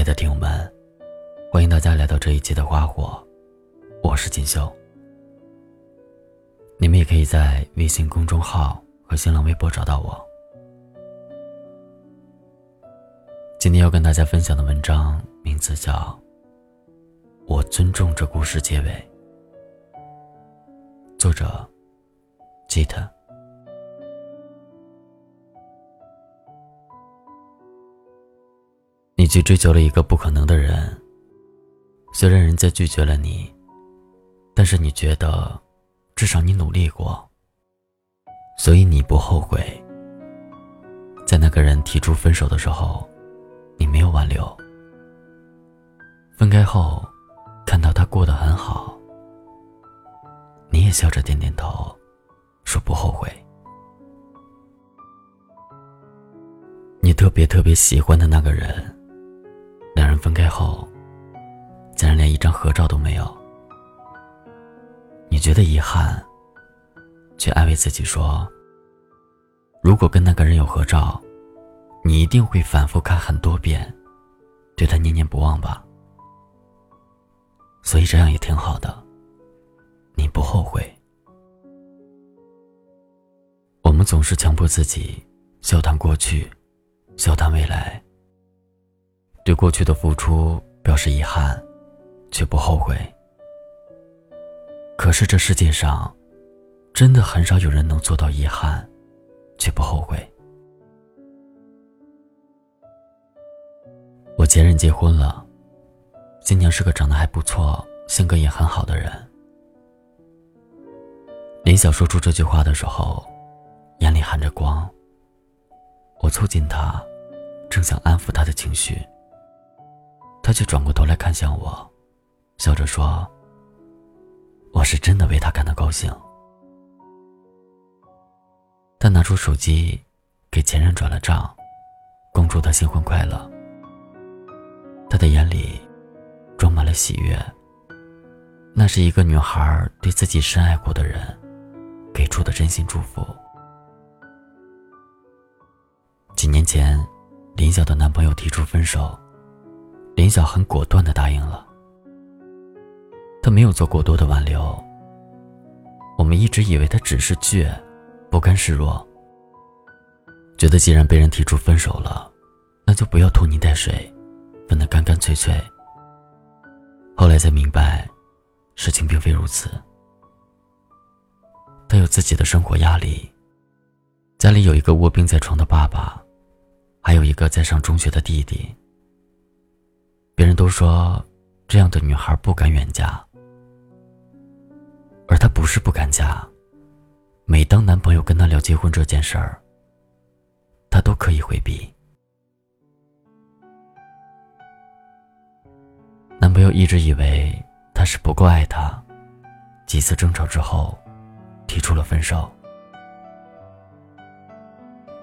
亲爱的听友们，欢迎大家来到这一期的花火，我是锦绣。你们也可以在微信公众号和新浪微博找到我。今天要跟大家分享的文章名字叫《我尊重这故事结尾》，作者吉特。你去追求了一个不可能的人，虽然人家拒绝了你，但是你觉得至少你努力过，所以你不后悔。在那个人提出分手的时候，你没有挽留。分开后，看到他过得很好，你也笑着点点头，说不后悔。你特别特别喜欢的那个人。两人分开后，竟然连一张合照都没有。你觉得遗憾，却安慰自己说：“如果跟那个人有合照，你一定会反复看很多遍，对他念念不忘吧。”所以这样也挺好的，你不后悔。我们总是强迫自己笑谈过去，笑谈未来。对过去的付出表示遗憾，却不后悔。可是这世界上，真的很少有人能做到遗憾，却不后悔。我前任结婚了，新娘是个长得还不错、性格也很好的人。林晓说出这句话的时候，眼里含着光。我凑近她，正想安抚她的情绪。他却转过头来看向我，笑着说：“我是真的为他感到高兴。”他拿出手机，给前任转了账，恭祝他新婚快乐。他的眼里装满了喜悦。那是一个女孩对自己深爱过的人给出的真心祝福。几年前，林晓的男朋友提出分手。林晓很果断的答应了，他没有做过多的挽留。我们一直以为他只是倔，不甘示弱，觉得既然被人提出分手了，那就不要拖泥带水，分得干干脆脆。后来才明白，事情并非如此。他有自己的生活压力，家里有一个卧病在床的爸爸，还有一个在上中学的弟弟。别人都说，这样的女孩不敢远嫁，而她不是不敢嫁。每当男朋友跟她聊结婚这件事儿，她都可以回避。男朋友一直以为她是不够爱他，几次争吵之后，提出了分手。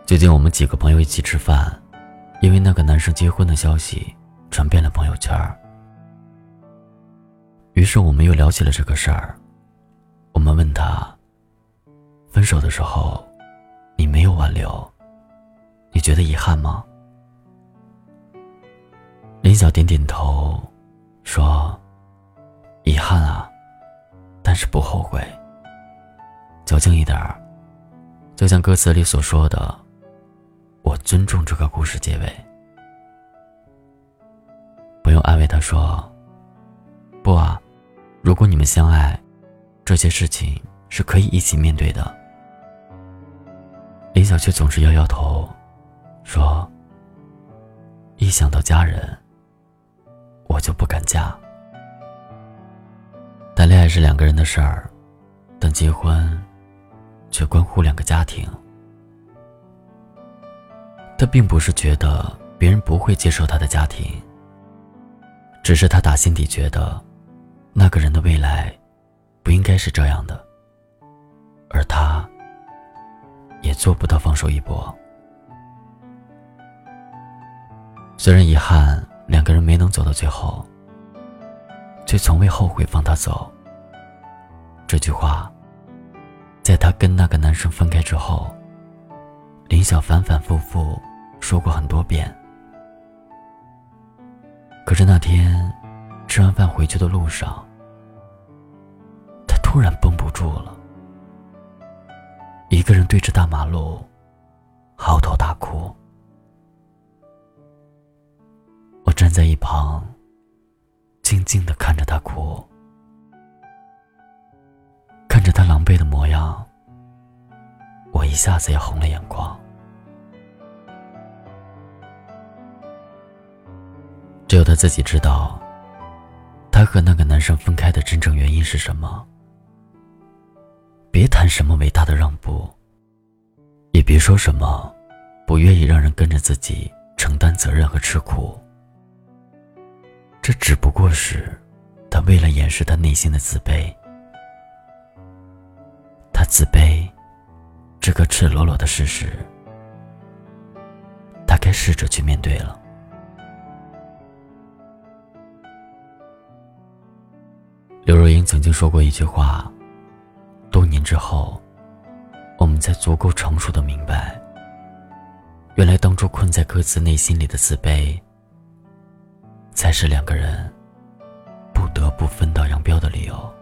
最近我们几个朋友一起吃饭，因为那个男生结婚的消息。传遍了朋友圈于是我们又聊起了这个事儿。我们问他：“分手的时候，你没有挽留，你觉得遗憾吗？”林晓点点头，说：“遗憾啊，但是不后悔。矫情一点儿，就像歌词里所说的，我尊重这个故事结尾。”他说：“不啊，如果你们相爱，这些事情是可以一起面对的。”林晓却总是摇摇头，说：“一想到家人，我就不敢嫁。谈恋爱是两个人的事儿，但结婚却关乎两个家庭。”他并不是觉得别人不会接受他的家庭。只是他打心底觉得，那个人的未来，不应该是这样的，而他，也做不到放手一搏。虽然遗憾两个人没能走到最后，却从未后悔放他走。这句话，在他跟那个男生分开之后，林晓反反复复说过很多遍。可是那天吃完饭回去的路上，他突然绷不住了，一个人对着大马路嚎啕大哭。我站在一旁，静静的看着他哭，看着他狼狈的模样，我一下子也红了眼眶。只有他自己知道，他和那个男生分开的真正原因是什么。别谈什么伟大的让步，也别说什么不愿意让人跟着自己承担责任和吃苦。这只不过是他为了掩饰他内心的自卑。他自卑这个赤裸裸的事实，他该试着去面对了。刘若英曾经说过一句话：“多年之后，我们才足够成熟的明白，原来当初困在各自内心里的自卑，才是两个人不得不分道扬镳的理由。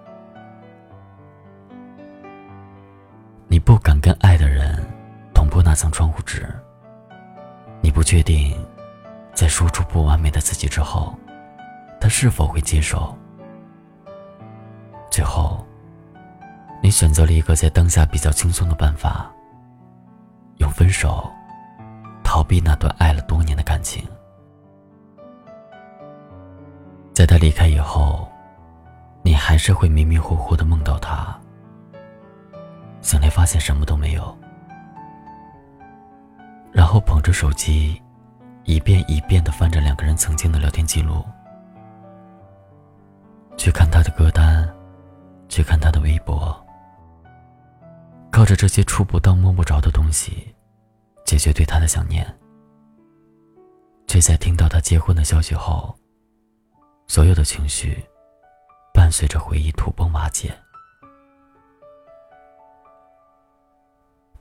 你不敢跟爱的人捅破那层窗户纸，你不确定，在说出不完美的自己之后，他是否会接受。”最后，你选择了一个在当下比较轻松的办法，用分手逃避那段爱了多年的感情。在他离开以后，你还是会迷迷糊糊的梦到他，醒来发现什么都没有，然后捧着手机，一遍一遍的翻着两个人曾经的聊天记录，去看他的歌单。去看他的微博，靠着这些触不到、摸不着的东西，解决对他的想念，却在听到他结婚的消息后，所有的情绪伴随着回忆土崩瓦解。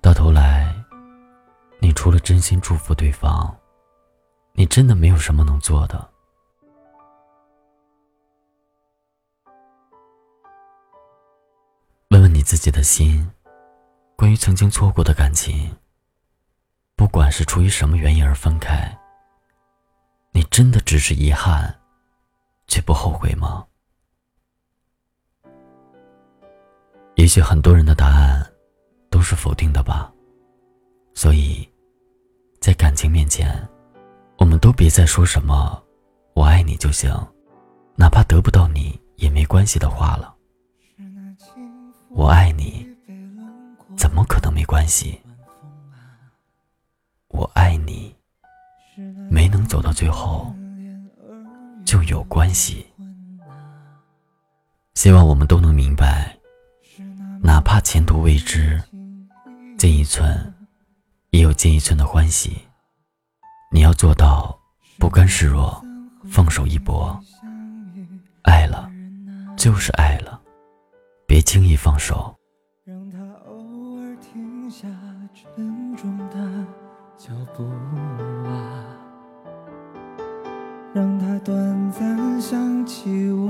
到头来，你除了真心祝福对方，你真的没有什么能做的。自己的心，关于曾经错过的感情，不管是出于什么原因而分开，你真的只是遗憾，却不后悔吗？也许很多人的答案都是否定的吧。所以，在感情面前，我们都别再说什么“我爱你”就行，哪怕得不到你也没关系的话了。我爱你，怎么可能没关系？我爱你，没能走到最后，就有关系。希望我们都能明白，哪怕前途未知，进一寸，也有进一寸的欢喜。你要做到不甘示弱，放手一搏。爱了，就是爱了。别轻易放手。让他偶尔停下沉重的脚步啊让他短暂想起我。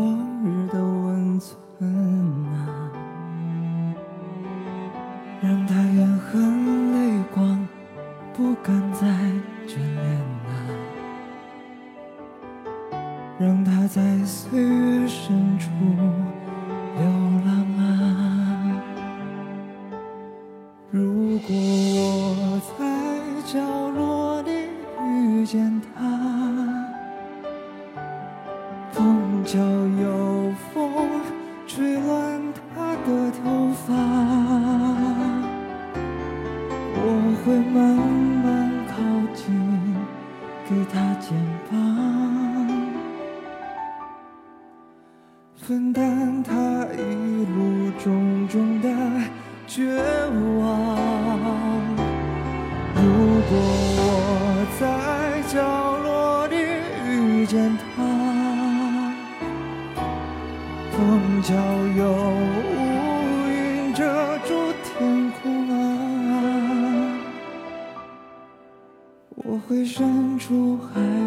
给他肩膀，分担他一路种种的。绝望。如果我在角落里遇见他，碰巧有我会伸出海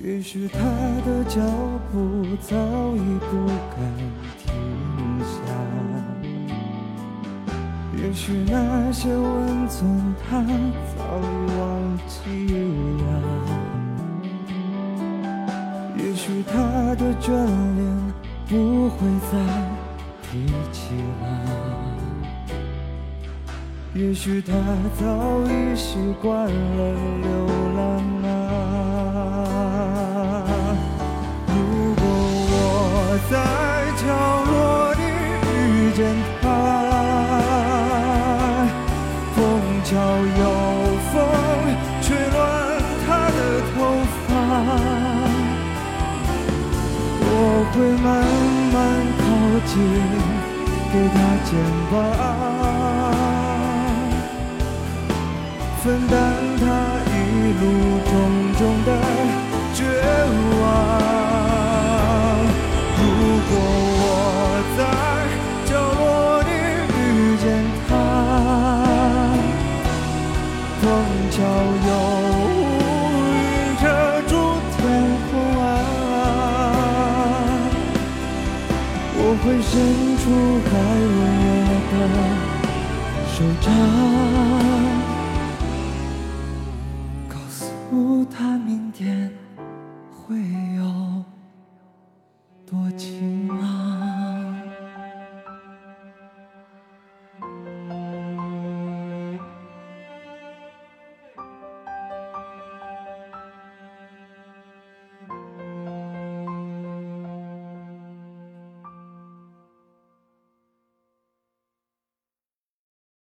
也许他的脚步早已不敢停下，也许那些温存他早已忘记了，也许他的眷恋不会再提起了，也许他早已习惯了流浪啊。在角落里遇见他，风悄有风吹乱他的头发，我会慢慢靠近，给他肩膀，分担他一路种种的绝望。如果我在角落里遇见他，风悄有云遮住天空啊，我会伸出还温热的手掌，